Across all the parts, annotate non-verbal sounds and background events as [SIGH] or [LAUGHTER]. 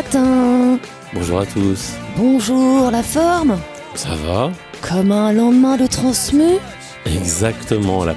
Matin Bonjour à tous. Bonjour, la forme Ça va Comme un lendemain de transmu Exactement, la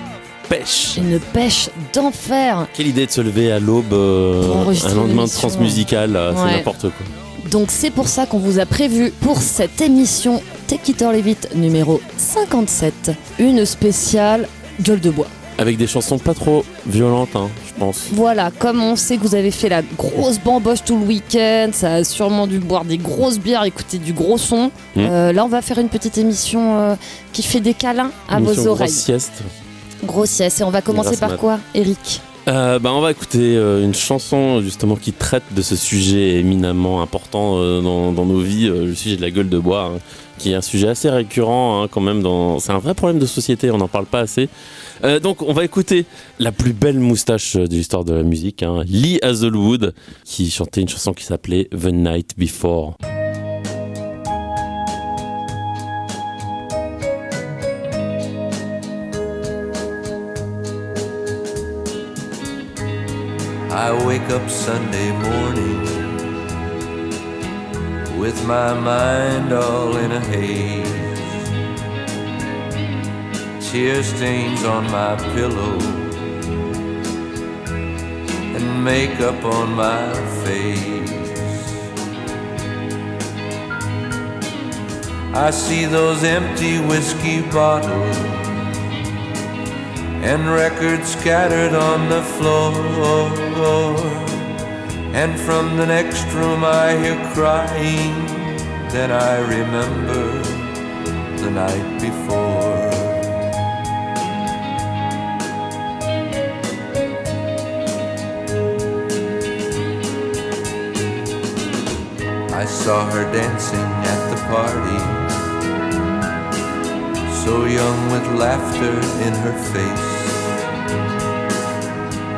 pêche. Une pêche d'enfer Quelle idée de se lever à l'aube, euh, un lendemain de l'émission. transmusical, là, c'est Ouais. n'importe quoi. Donc c'est pour ça qu'on vous a prévu pour cette émission Take It or Leave It numéro 57, une spéciale gueule de bois. Avec des chansons pas trop violentes, hein, pense. Voilà, comme on sait que vous avez fait la grosse bamboche tout le week-end, ça a sûrement dû boire des grosses bières, écouter du gros son. Mm. Euh, là, on va faire une petite émission euh, qui fait des câlins à vos grosse oreilles. sieste. Grossiesse. Et on va commencer par mat. quoi, Eric? Euh, bah, on va écouter euh, une chanson justement qui traite de ce sujet éminemment important euh, dans, dans nos vies, le sujet de la gueule de bois, hein, qui est un sujet assez récurrent hein, quand même. Dans... C'est un vrai problème de société, on n'en parle pas assez. Euh, donc on va écouter la plus belle moustache euh, de l'histoire de la musique, hein, Lee Hazelwood, qui chantait une chanson qui s'appelait The Night Before. I wake up Sunday morning with my mind all in a haze. Tear stains on my pillow and makeup on my face. I see those empty whiskey bottles and records scattered on the floor. And from the next room I hear crying. Then I remember the night before. Saw her dancing at the party so young with laughter in her face.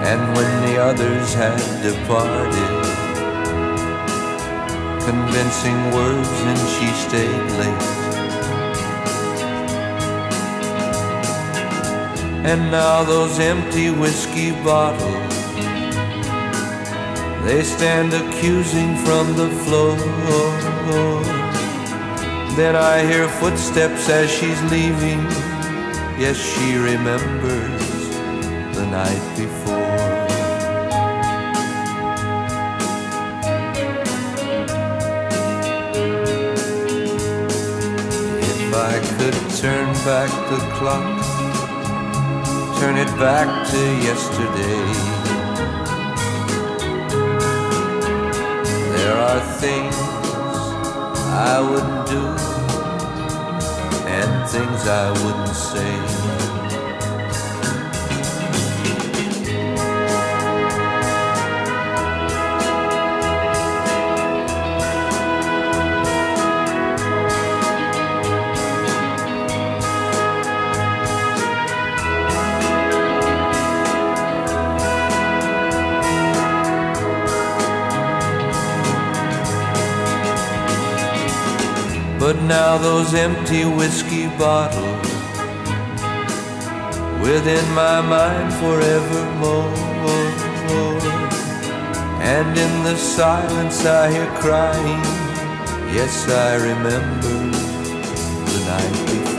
And when the others had departed, convincing words, and she stayed late. And now those empty whiskey bottles, they stand accusing from the floor. Then I hear footsteps as she's leaving. Yes, she remembers the night before. If I could turn back the clock, turn it back to yesterday. There are things I wouldn't do and things I wouldn't say. But now those empty whiskey bottles within my mind forevermore. And in the silence I hear crying. Yes, I remember the night before.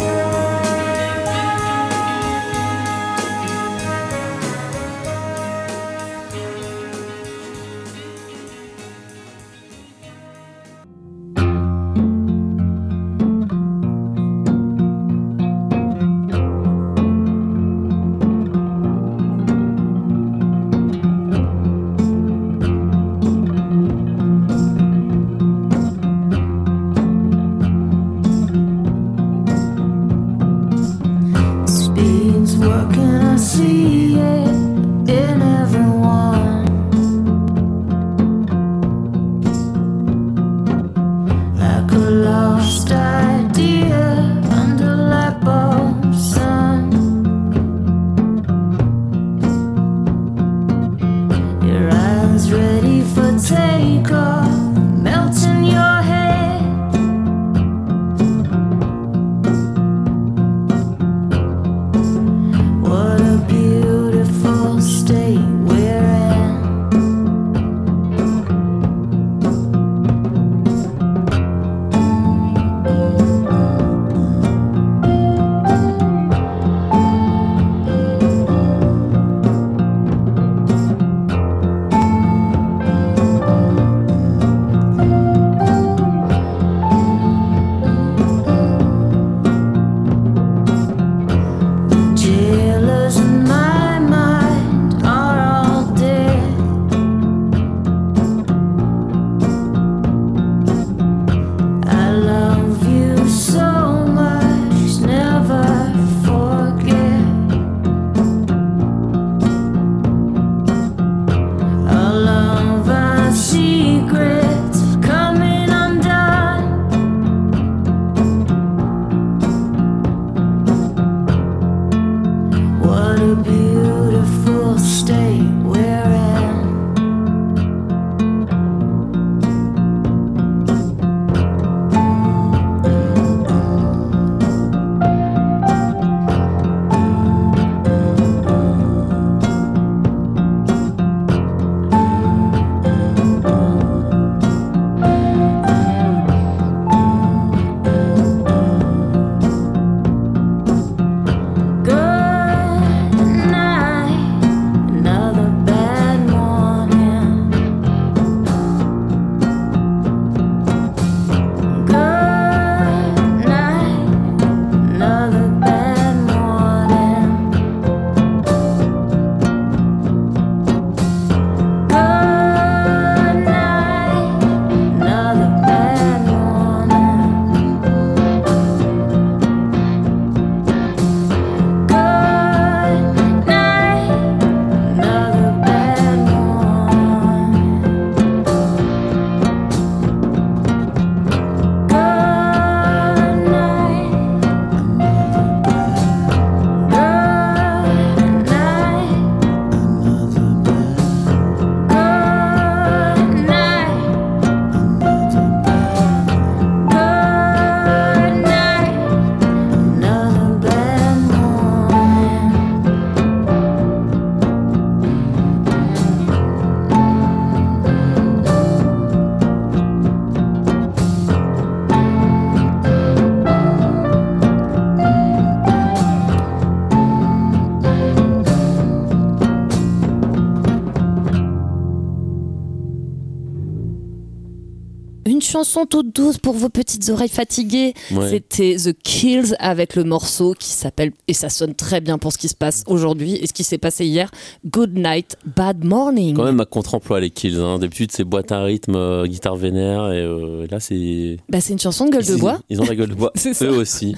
Chanson toute douce pour vos petites oreilles fatiguées. Ouais. C'était The Kills avec le morceau qui s'appelle, et ça sonne très bien pour ce qui se passe aujourd'hui et ce qui s'est passé hier, Good Night, Bad Morning. Quand même à contre-emploi les kills. Hein. D'habitude c'est boîte à rythme, euh, guitare vénère et euh, là c'est. Bah, c'est une chanson de gueule de bois. Ils ont la gueule de bois. [LAUGHS] Ça. Eux aussi.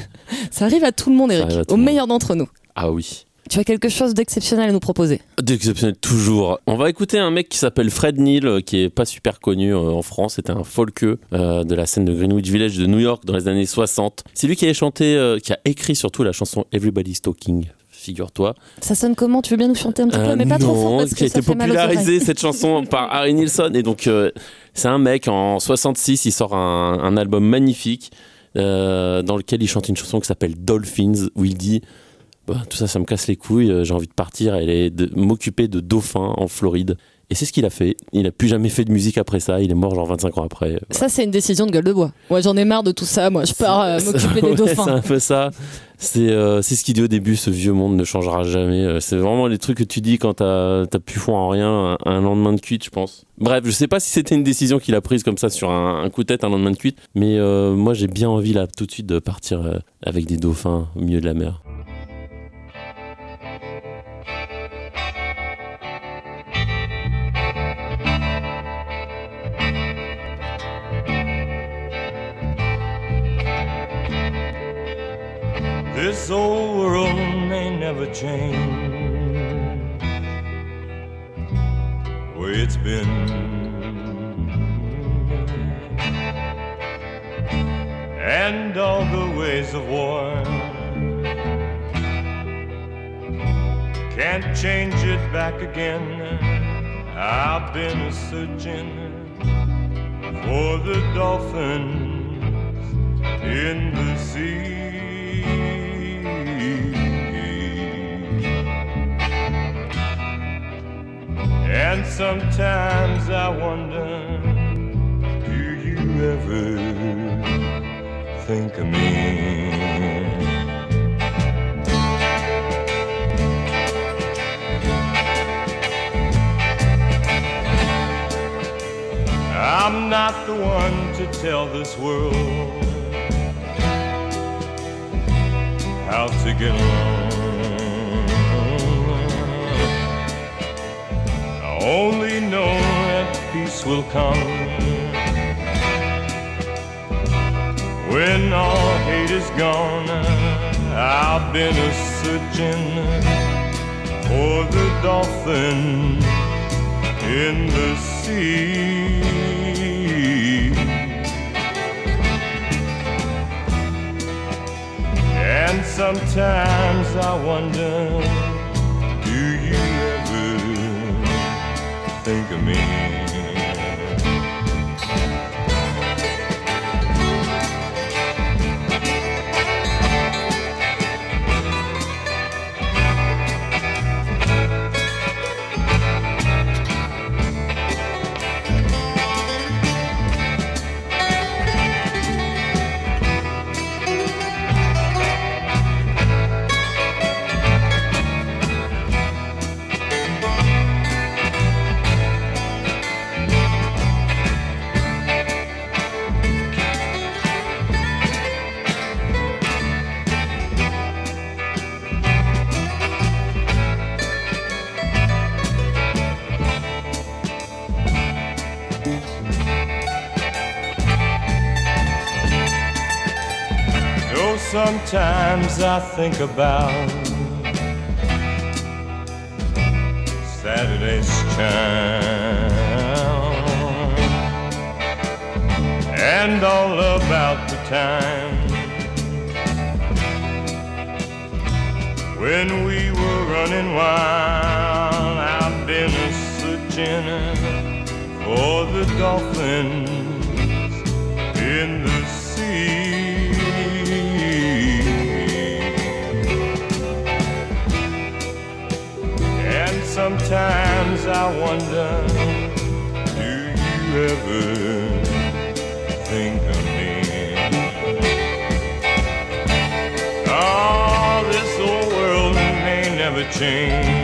Ça arrive à tout le monde, Eric, au meilleur d'entre nous. Ah oui. Tu as quelque chose d'exceptionnel à nous proposer D'exceptionnel toujours. On va écouter un mec qui s'appelle Fred Neil, euh, qui est pas super connu euh, en France. C'était un folkeux euh, de la scène de Greenwich Village de New York dans les années 60. C'est lui qui a chanté, euh, qui a écrit surtout la chanson Everybody's Talking. Figure-toi. Ça sonne comment? Tu veux bien nous chanter un petit peu, mais pas trop fort non, parce qui a été fait mal aux oreilles. popularisé cette chanson [LAUGHS] par Harry Nilsson et donc euh, c'est un mec en 66 il sort un, un album magnifique euh, dans lequel il chante une chanson qui s'appelle Dolphins où il dit Bah, tout ça ça me casse les couilles euh, j'ai envie de partir et m'occuper de dauphins en Floride et c'est ce qu'il a fait il a plus jamais fait de musique après ça il est mort genre 25 ans après Ça, c'est une décision de gueule de bois. Moi, j'en ai marre de tout ça. Moi, je pars euh, m'occuper des [LAUGHS] ouais, C'est dauphins. un peu ça. C'est euh, ce qu'il dit au début, ce vieux monde ne changera jamais. Euh, C'est vraiment les trucs que tu dis quand t'as t'as plus foi en rien, un, un lendemain de cuite, je pense. Bref, je sais pas si c'était une décision qu'il a prise comme ça sur un, un coup de tête, un lendemain de cuite, mais euh, moi j'ai bien envie là tout de suite de partir avec des dauphins au milieu de la mer. This old world may never change way it's been. And all the ways of war can't change it back again. I've been a searching for the dolphins in the sea. And sometimes I wonder, do you ever think of me? I'm not the one to tell this world how to get along. Only know that peace will come when all hate is gone. I've been a searching for the dolphin in the sea. And sometimes I wonder, me? Sometimes I think about Saturday's child and all about the time when we were running wild. I've been searching for the dolphins I wonder, do you ever think of me? Oh, this old world may never change.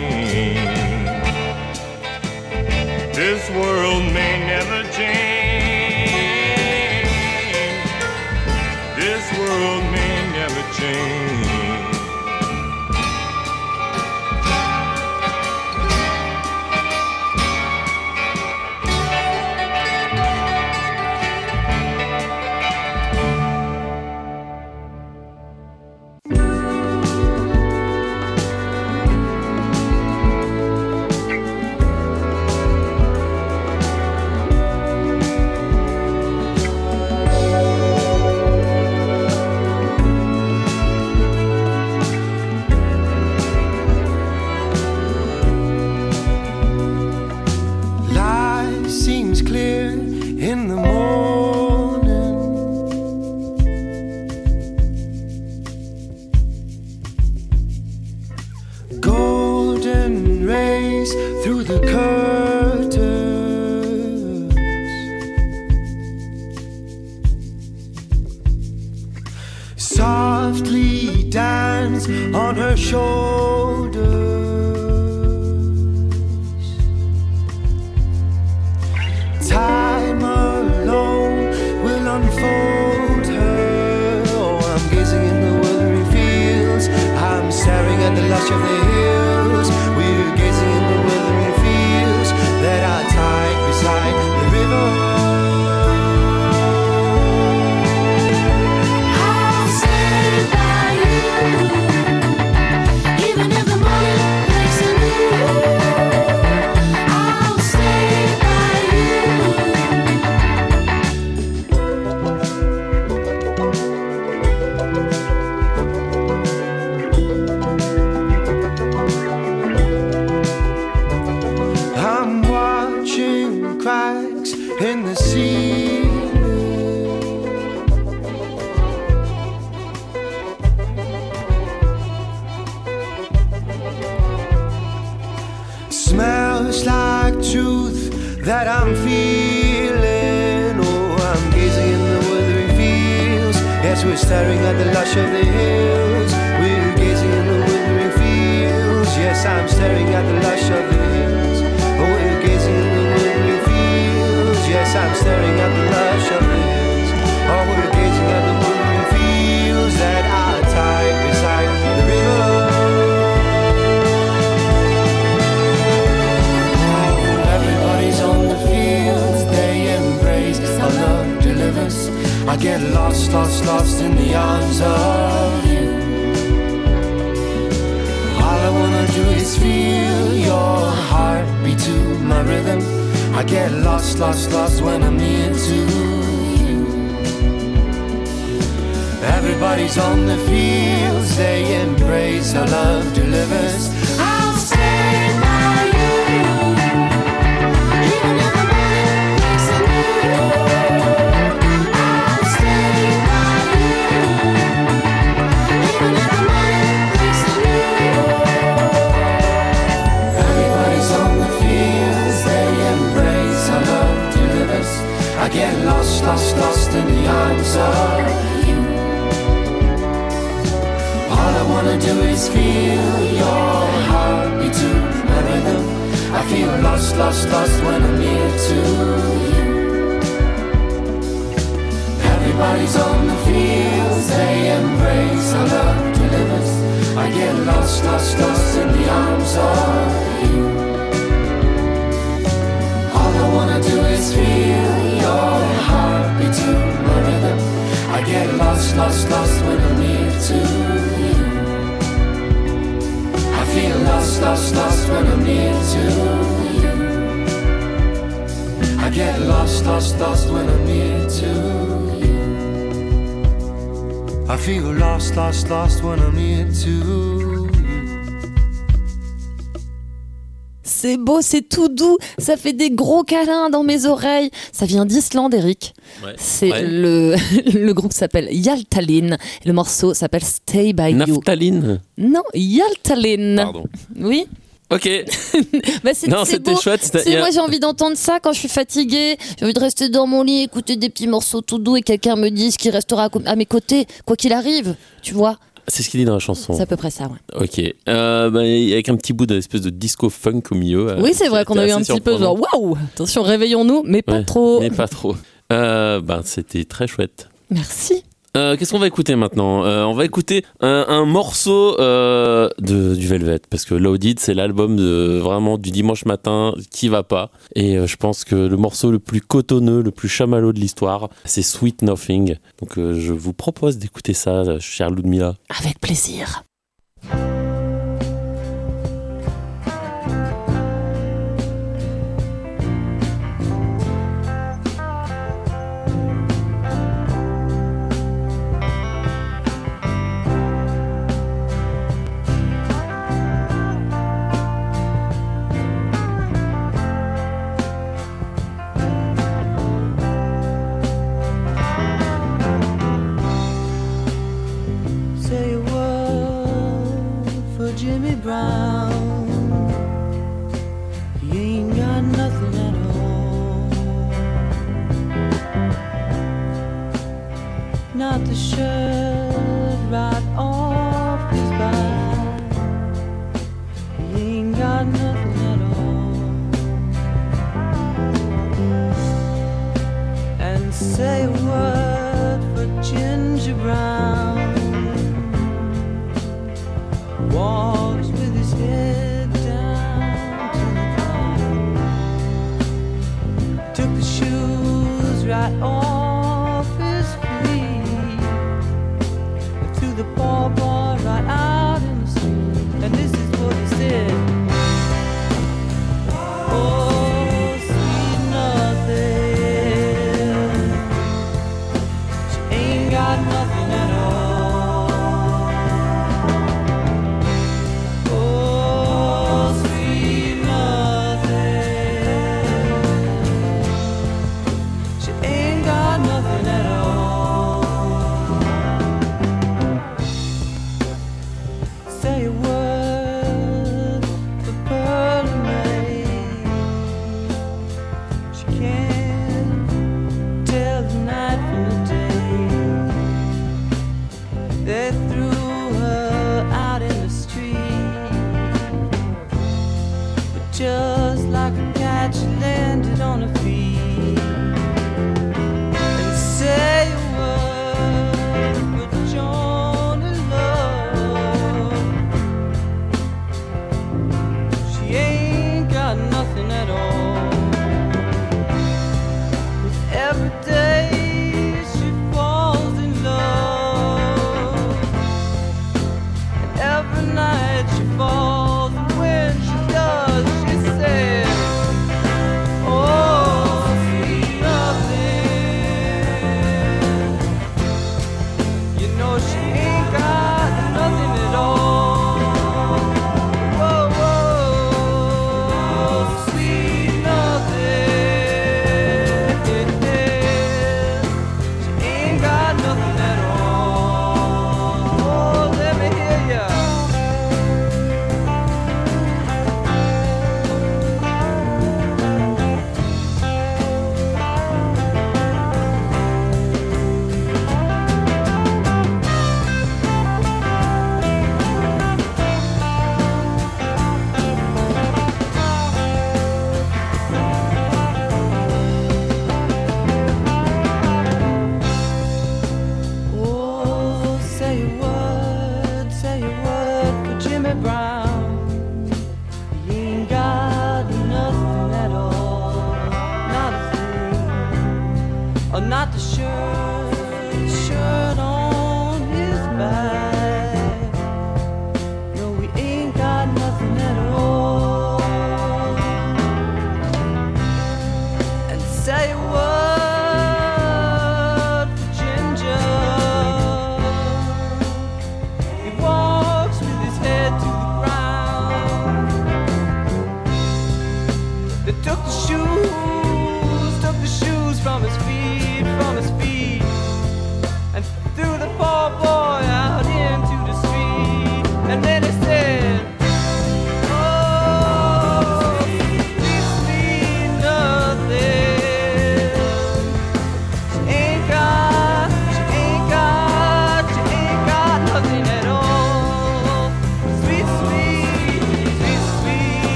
Lost, lost, when I'm near to you. Everybody's on the fields, they embrace our love delivers. I get lost, lost, lost in the arms of you. All I wanna do is feel your heartbeat to my rhythm. I get lost, lost, lost when I'm near to you. I feel lost, lost, lost when I'm near to you. I get lost, lost, lost when I'm near to you. I feel lost, lost, lost when I'm near to you. C'est beau, c'est tout doux, ça fait des gros câlins dans mes oreilles. Ça vient d'Islande, Eric. Ouais. C'est Ouais. le, [LAUGHS] le groupe s'appelle Yaltalin. Et le morceau s'appelle Stay By You. Naphtaline. Non, Yaltalin. Pardon. Oui. Ok. [LAUGHS] Bah, Non, c'était chouette. A- moi j'ai envie d'entendre ça quand je suis fatiguée. J'ai envie de rester dans mon lit, écouter des petits morceaux tout doux et quelqu'un me dise qu'il restera à mes côtés, quoi qu'il arrive. Tu vois C'est ce qu'il dit dans la chanson. C'est à peu près ça, ouais. Ok. Euh, bah, avec un petit bout d'espèce de disco funk au milieu. euh, oui, c'est vrai qu'on a eu un petit peu genre waouh Attention, réveillons-nous, mais pas Ouais, trop. Mais pas trop. Euh, bah, c'était très chouette. Merci. Euh, qu'est-ce qu'on va écouter maintenant? Euh, on va écouter un, morceau euh, de, du Velvet, parce que Loaded, c'est l'album vraiment du dimanche matin qui va pas. Et je pense que le morceau le plus cotonneux, le plus chamallow de l'histoire, c'est Sweet Nothing. Donc je vous propose d'écouter ça, chère Ludmilla. Avec plaisir.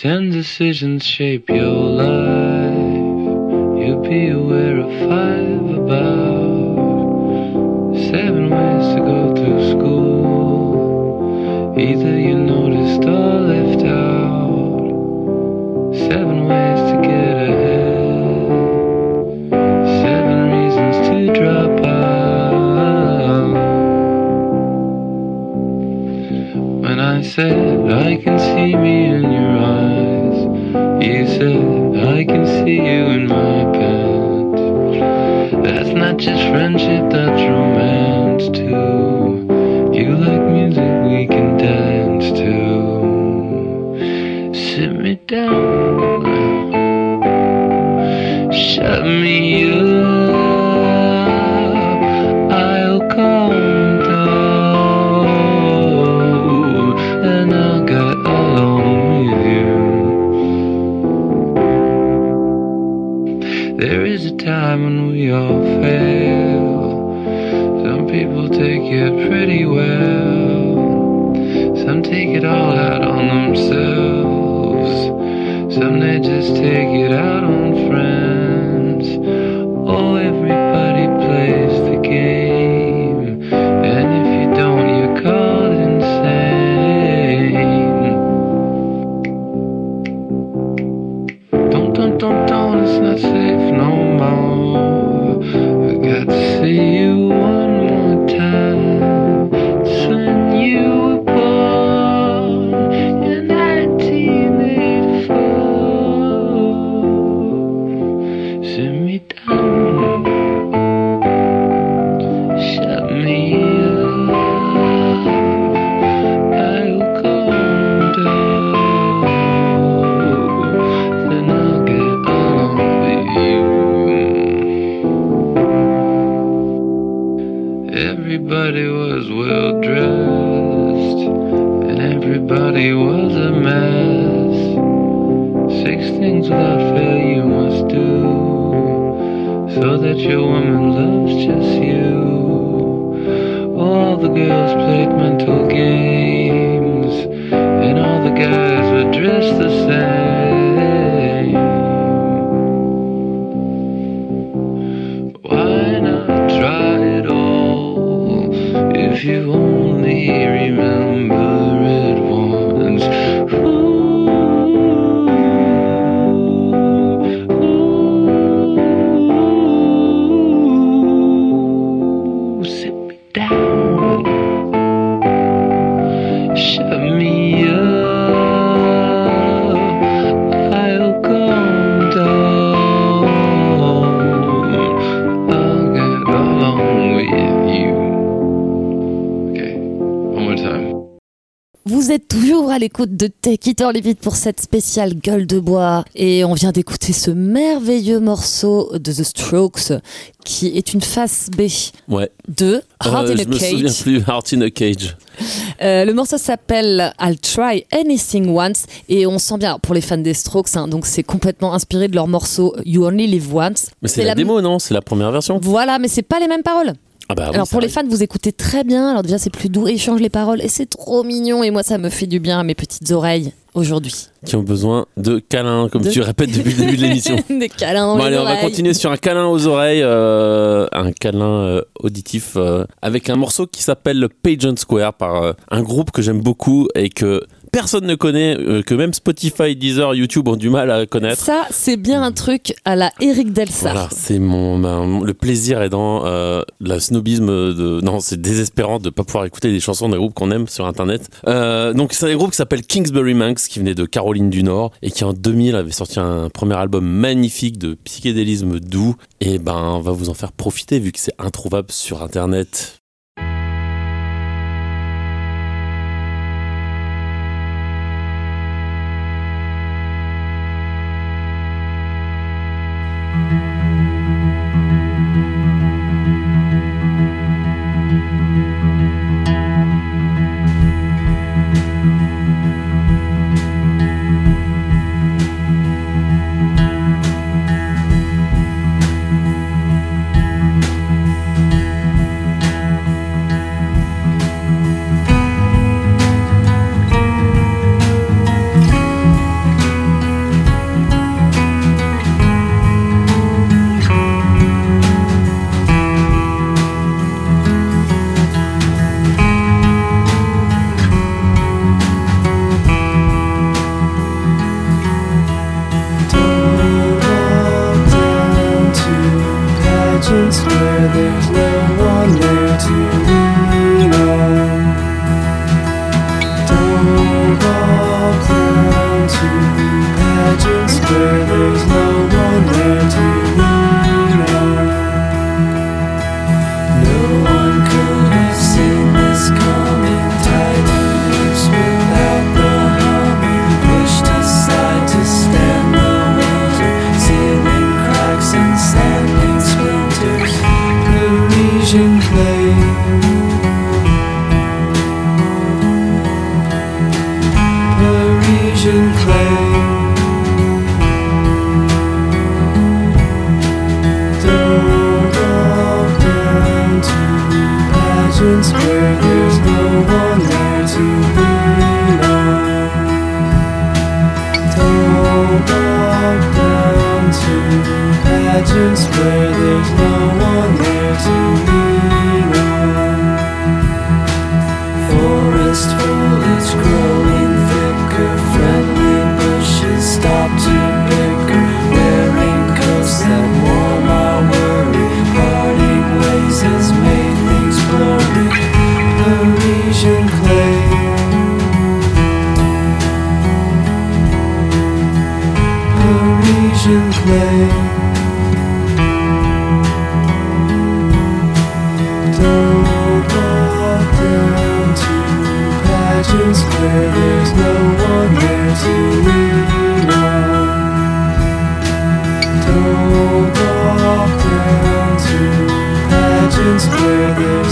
Ten decisions shape your life. You'll be aware of five about seven ways to go through school. Either you noticed or left out. Seven ways to get ahead. Seven reasons to drop out. When I said I can see me in your eyes, you said I can see you in my pants. That's not just friendship, that's romance too. You like music we can dance to. Sit me down, shut me up. It pretty well. Some take it all out on themselves. Some they just take it out on friends. L'écoute de Take It or Leave It pour cette spéciale gueule de bois. Et on vient d'écouter ce merveilleux morceau de The Strokes qui est une face B Ouais. de Hard Euh, in je a me souviens Cage. plus. Heart in a Cage. Euh, le morceau s'appelle I'll Try Anything Once et on sent bien pour les fans des Strokes, hein, donc c'est complètement inspiré de leur morceau You Only Live Once. Mais c'est la, démo, non? C'est la première version Voilà, mais c'est pas les mêmes paroles. Ah bah oui, Alors pour les fans, vous écoutez très bien. Alors déjà c'est plus doux changent les paroles et c'est trop mignon et moi ça me fait du bien à mes petites oreilles aujourd'hui. Qui ont besoin de câlins, comme De- tu répètes depuis le début de l'émission. [LAUGHS] Des câlins Bon, allez, on va continuer sur un câlin aux oreilles, euh, un câlin euh, auditif euh, avec un morceau qui s'appelle le Pageant Square par un groupe que j'aime beaucoup et que personne ne connaît, euh, que même Spotify, Deezer, YouTube ont du mal à connaître. Ça, c'est bien un truc à la Eric Delsart. Voilà, c'est mon, le plaisir est dans euh, la snobisme de non, c'est désespérant de pas pouvoir écouter des chansons des groupes qu'on aime sur internet. Euh, donc c'est un groupe qui s'appelle Kingsbury Manx qui venait de Caroline du Nord et qui en 2000 avait sorti un premier album magnifique de psychédélisme doux et ben on va vous en faire profiter vu que c'est introuvable sur internet. Pageants where there's no one there to lean on. Don't walk down to pageants where there's no one there to lean on. No one could have seen this coming. Pageants where there's no is where this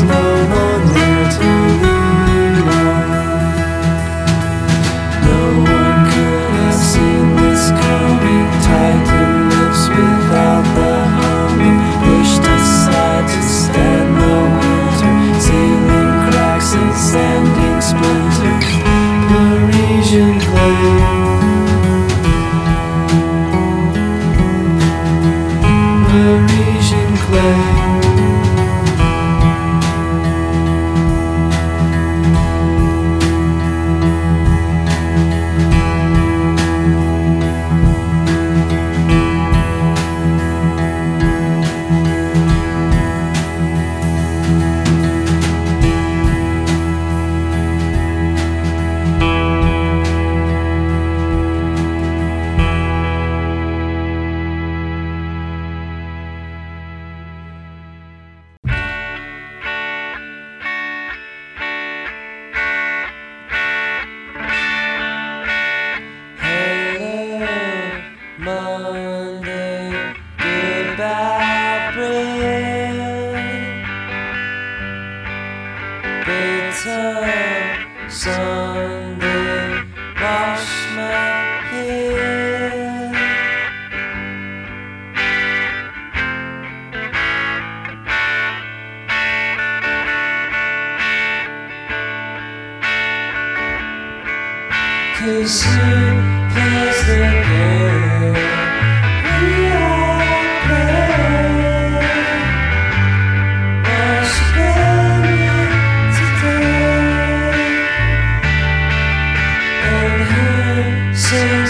answers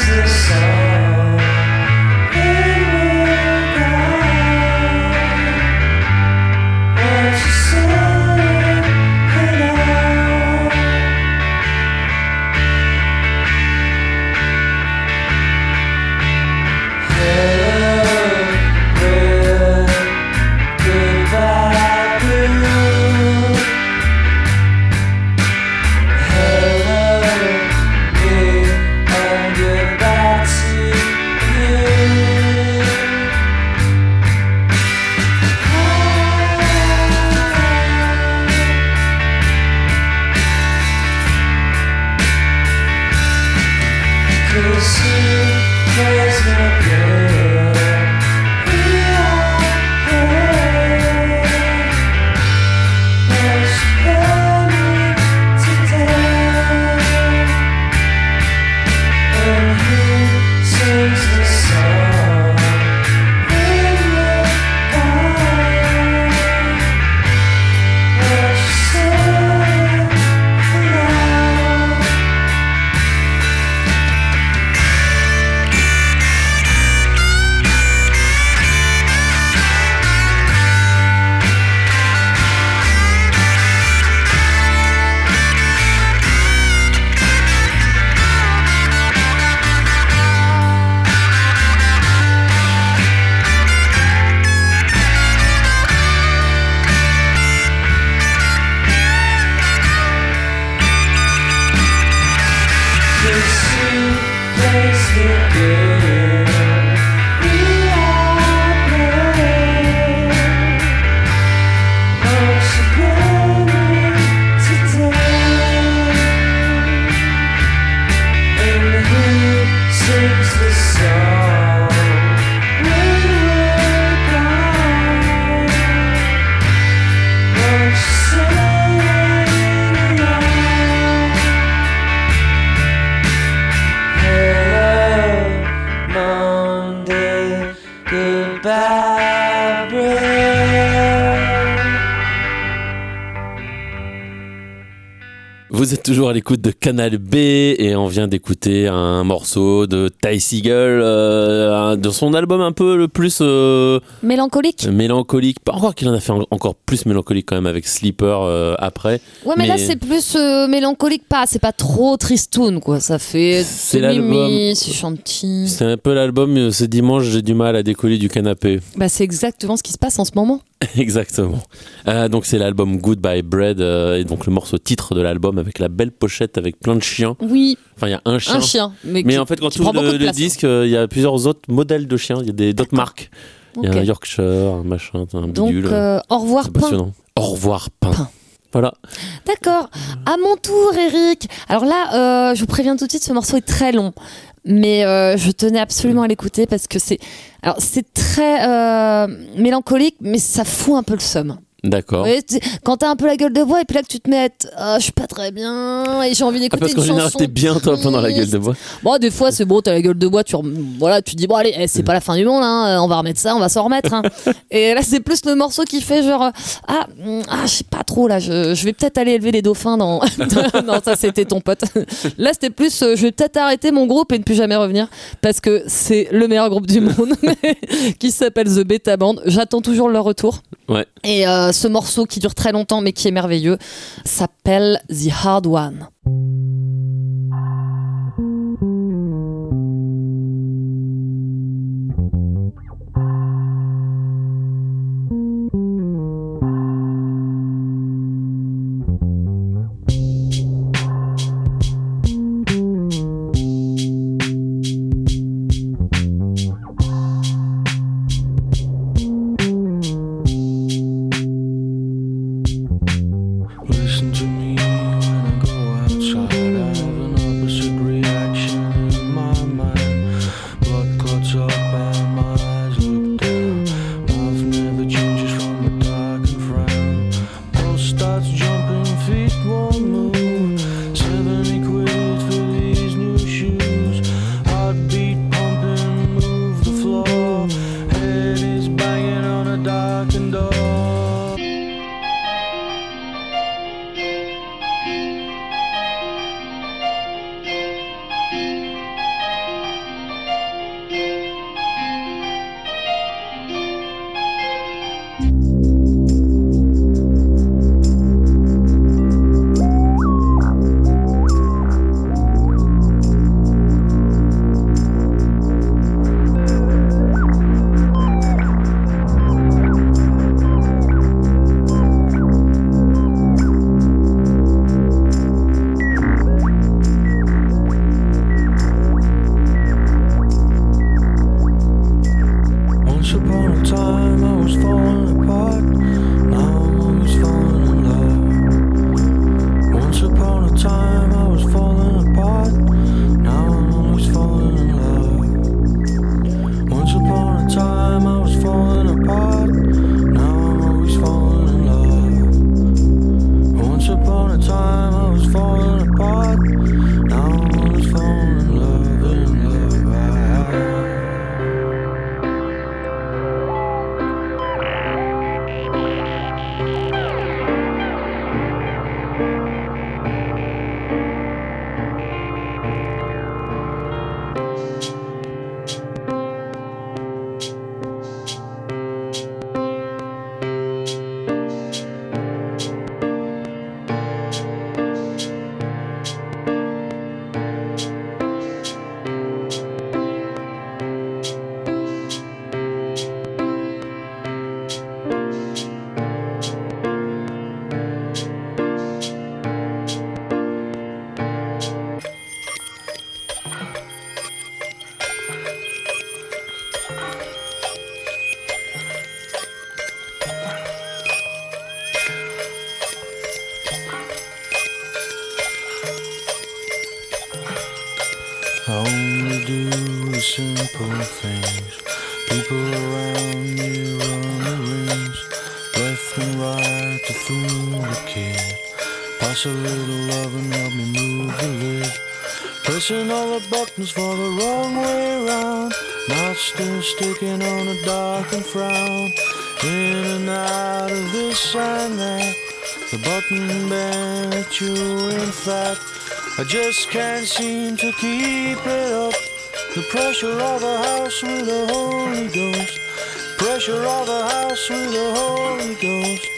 toujours à l'écoute de Canal B et on vient d'écouter un morceau de Ty Seagull euh, de son album un peu le plus euh, Mélancolique mélancolique. Pas encore qu'il en a fait en- encore plus mélancolique quand même avec Sleeper euh, après. Ouais, mais, là, c'est plus mélancolique, pas. C'est pas trop tristoun, quoi. Ça fait. C'est l'album. c'est chanty. C'est un peu l'album ce dimanche j'ai du mal à décoller du canapé. Bah, c'est exactement ce qui se passe en ce moment. [LAUGHS] Exactement. Euh, donc c'est l'album Goodbye Bread euh, et donc le morceau titre de l'album avec la belle pochette avec plein de chiens. Oui, Enfin il y a un chien. un chien. Mais, Mais qui- en fait, quand tu ouvres le, place. disque, euh, il y a plusieurs autres modèles de chiens. Il y a des- d'autres marques. Il y a un Yorkshire, un machin, un Donc, bidule. euh, au revoir, pain. Au revoir, pain. Pain. Voilà. D'accord. À mon tour, Eric. Alors là, je vous préviens tout de suite, ce morceau est très long. Mais euh, je tenais absolument à l'écouter parce que c'est. Alors, c'est très euh, mélancolique, mais ça fout un peu le seum. D'accord. Ouais, quand t'as un peu la gueule de bois et puis là que tu te mets, ah, je suis pas très bien et j'ai envie Ah, d'écouter parce une qu'en général, chanson. t'es bien, toi, pendant la gueule de bois. Bon, des fois, c'est bon, t'as la gueule de bois, tu, voilà, tu dis, bon, allez, eh, c'est pas la fin du monde, hein, on va remettre ça, on va s'en remettre. hein. [LAUGHS] Et là, c'est plus le morceau qui fait genre, euh, ah, hum, ah je sais pas trop, là, je, je vais peut-être aller élever les dauphins dans. [LAUGHS] non, ça, c'était ton pote. Là, c'était plus, euh, je vais peut-être arrêter mon groupe et ne plus jamais revenir parce que c'est le meilleur groupe du monde [LAUGHS] qui s'appelle The Beta Band. J'attends toujours leur retour. Ouais. Et euh, ce morceau qui dure très longtemps mais qui est merveilleux s'appelle The Hard One. dark and frown. In and out of this and that, the button bent you in fact. I just can't seem to keep it up. The pressure of a house with the Holy Ghost. Pressure of a house with the Holy Ghost.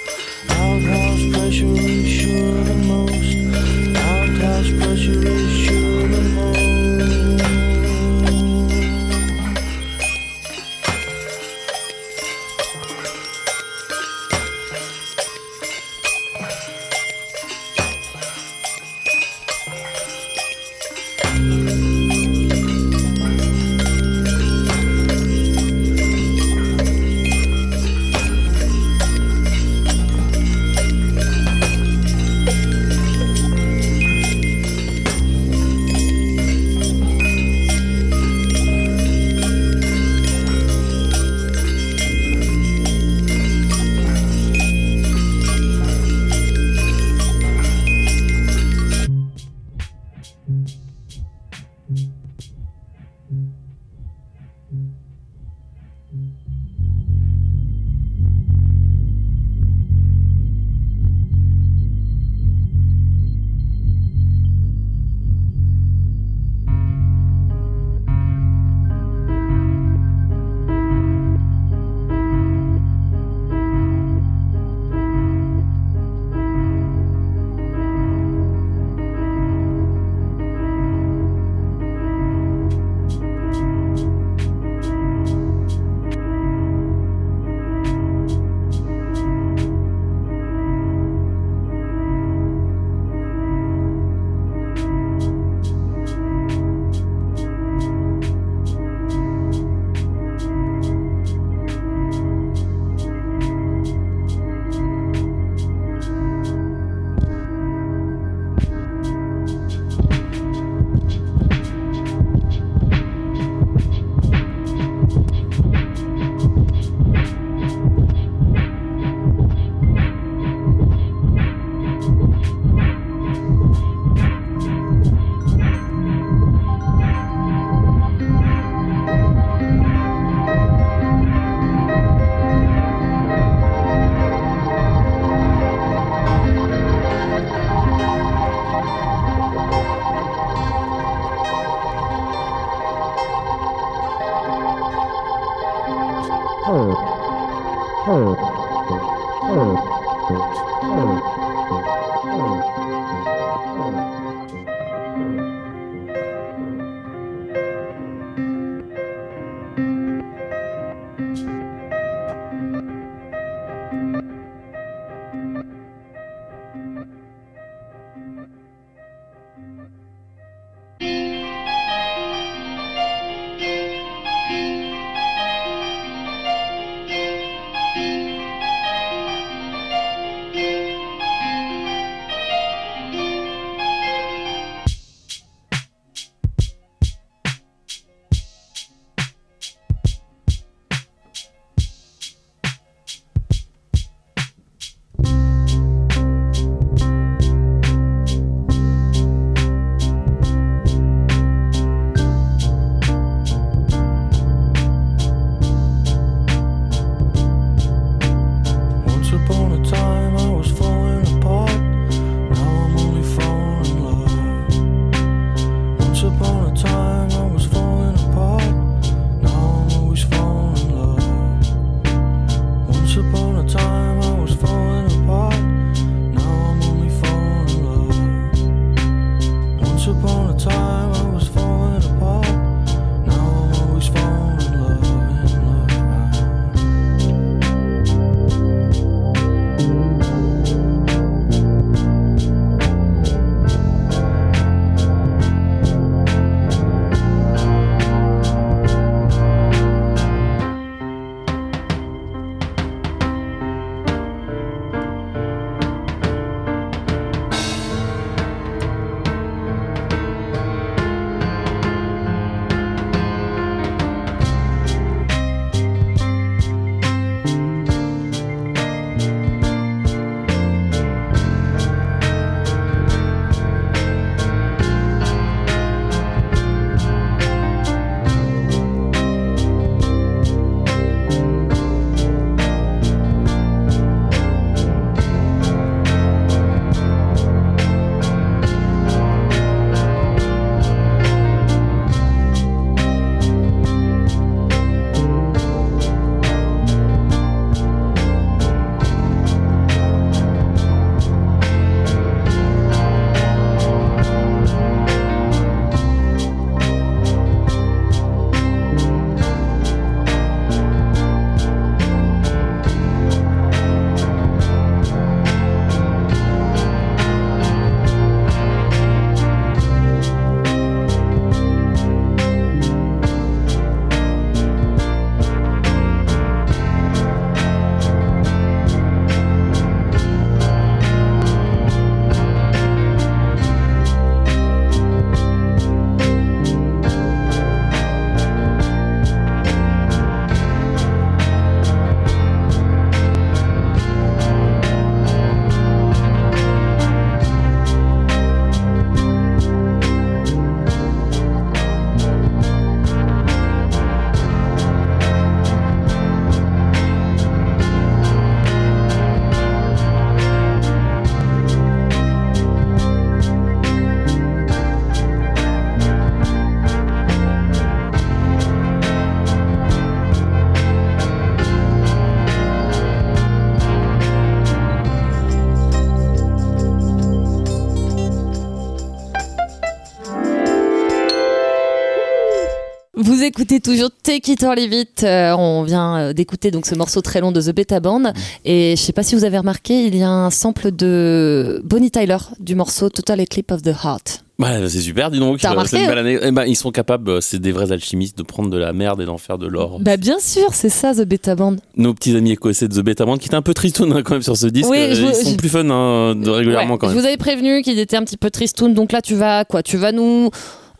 Vous écoutez toujours Take It or Leave It. Euh, on vient euh, d'écouter donc ce morceau très long de The Beta Band. Et je sais pas si vous avez remarqué, il y a un sample de Bonnie Tyler du morceau Total Eclipse of the Heart. Ouais, c'est super, dis donc. Euh, remarqué, c'est une belle année. Eh ben, ils sont capables, c'est des vrais alchimistes, de prendre de la merde et d'en faire de l'or. Bah bien sûr, c'est ça The Beta Band. Nos petits amis écossais de The Beta Band, qui étaient un peu tristoun hein, quand même sur ce disque, Oui, euh, je- ils sont je- plus fun hein, de régulièrement Ouais, quand Je même. vous avais prévenu qu'il était un petit peu tristoun, donc là tu vas quoi Tu vas nous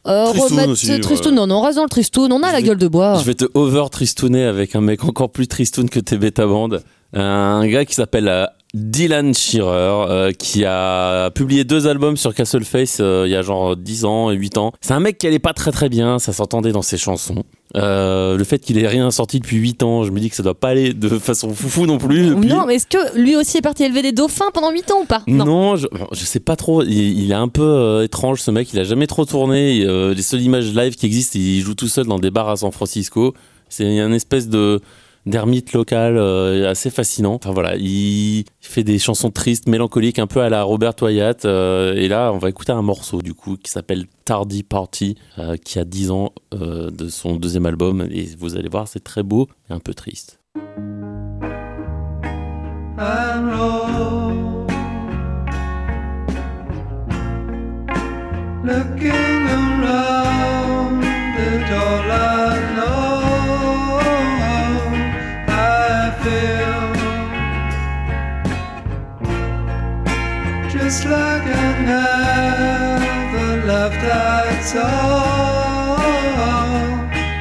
euh, Tristoun remettre aussi, ce ouais. tristoun Non, non, on reste dans le tristoun, on a Je la vais- gueule de bois. Je vais te over tristouner avec un mec encore plus tristoun que tes Beta Band. Un gars qui s'appelle euh, Dylan Shearer, euh, qui a publié deux albums sur Castle Face euh, il y a genre 10 ans et 8 ans. C'est un mec qui allait pas très très bien, ça s'entendait dans ses chansons. Euh, le fait qu'il ait rien sorti depuis 8 ans, je me dis que ça doit pas aller de façon foufou non plus. depuis. Non, mais est-ce que lui aussi est parti élever des dauphins pendant 8 ans ou pas? Non, je, je sais pas trop. Il, il est un peu euh, étrange ce mec. Il a jamais trop tourné. Euh, les seules images live qui existent, il joue tout seul dans des bars à San Francisco. C'est un espèce de d'ermite local euh, assez fascinant. Enfin voilà, il fait des chansons tristes, mélancoliques, un peu à la Robert Wyatt. euh, et là, on va écouter un morceau du coup qui s'appelle Tardy Party, euh, qui a 10 ans de son deuxième album. Et vous allez voir, c'est très beau et un peu triste. just like I never love at all,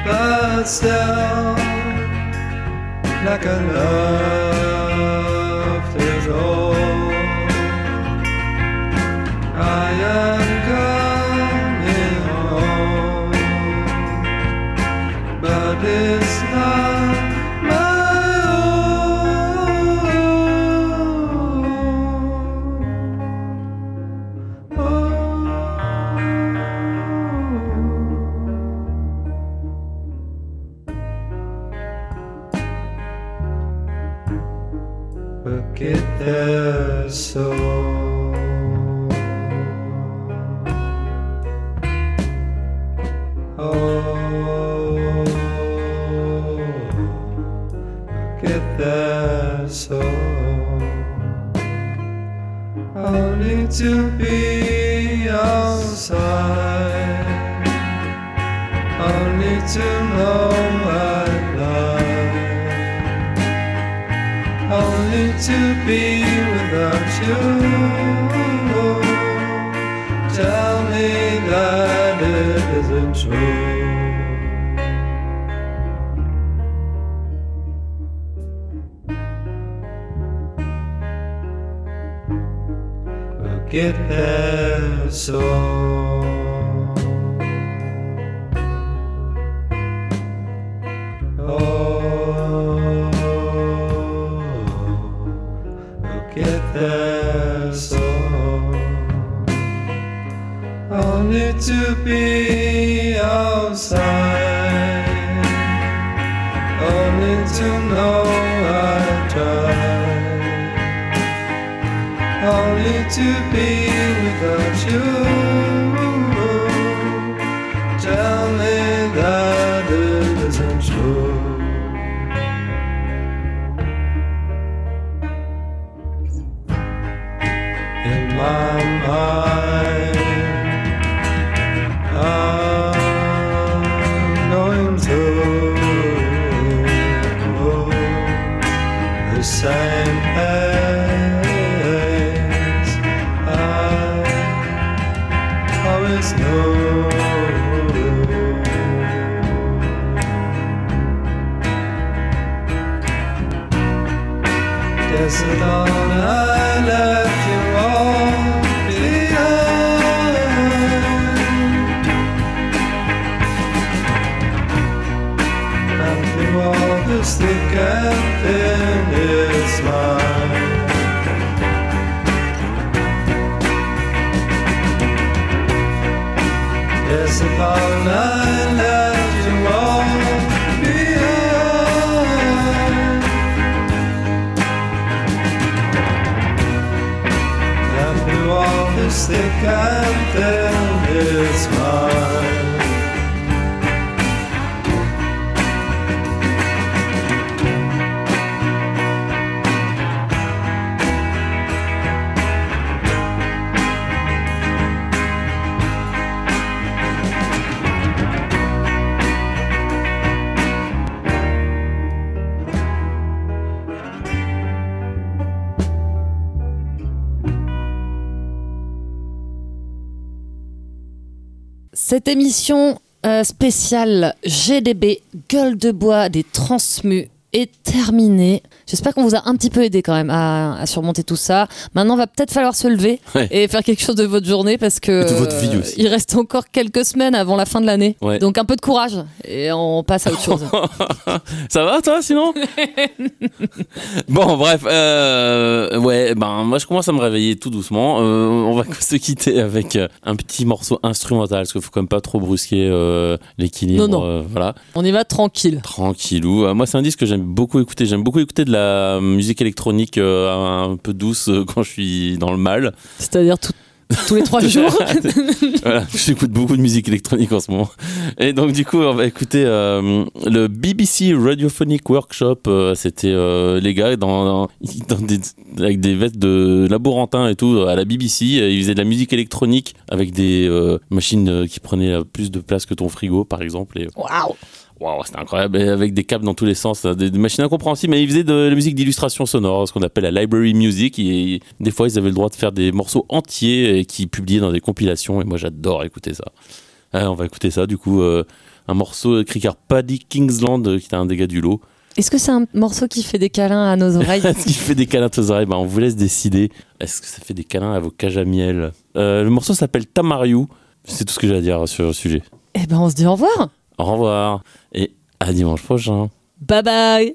but still like I love. So Oh Get there so Only to be outside. Only to know I only to be control. We'll get there. It all I left you all behind. And through all thick and thin, it's mine. Yes, canten es Cette émission euh, spéciale GDB Gueule de bois des transmus est terminée. J'espère qu'on vous a un petit peu aidé quand même à, à surmonter tout ça. Maintenant, va peut-être falloir se lever Ouais. et faire quelque chose de votre journée parce que Et de votre vie euh, aussi. il reste encore quelques semaines avant la fin de l'année. Ouais. Donc un peu de courage et on passe à autre chose. [LAUGHS] Ça va toi sinon? [LAUGHS] Bon bref, euh, ouais, ben moi je commence à me réveiller tout doucement. Euh, on va [LAUGHS] se quitter avec un petit morceau instrumental parce qu'il faut quand même pas trop brusquer euh, l'équilibre. Non, non. voilà, on y va tranquille. tranquillou. Moi c'est un disque que j'aime beaucoup écouter. J'aime beaucoup écouter de la musique électronique euh, un peu douce euh, quand je suis dans le mal. C'est-à-dire tout- tous les trois [LAUGHS] jours. [LAUGHS] voilà, j'écoute beaucoup de musique électronique en ce moment. Et donc du coup, on va écouter euh, le BBC Radiophonic Workshop. Euh, C'était euh, les gars dans, dans- dans des, avec des vestes de laborantins et tout à la BBC. Ils faisaient de la musique électronique avec des machines qui prenaient plus de place que ton frigo, par exemple. Et Waouh Waouh, c'était incroyable. Avec des câbles dans tous les sens, des, des machines incompréhensibles. Mais ils faisaient de la musique d'illustration sonore, ce qu'on appelle la library music. Et des fois, ils avaient le droit de faire des morceaux entiers et qui publiaient dans des compilations. Et moi, j'adore écouter ça. Ah, on va écouter ça, du coup. euh, un morceau écrit par Paddy Kingsland, euh, qui est un gars du lot. Est-ce que c'est un morceau qui fait des câlins à nos oreilles [LAUGHS] Est-ce qu'il fait des câlins à tes oreilles? Ben, On vous laisse décider. Est-ce que ça fait des câlins à vos cages à miel? Euh, Le morceau s'appelle Tamariu. C'est tout ce que j'ai à dire sur le sujet. Eh ben on se dit au revoir. Au revoir et à dimanche prochain. Bye bye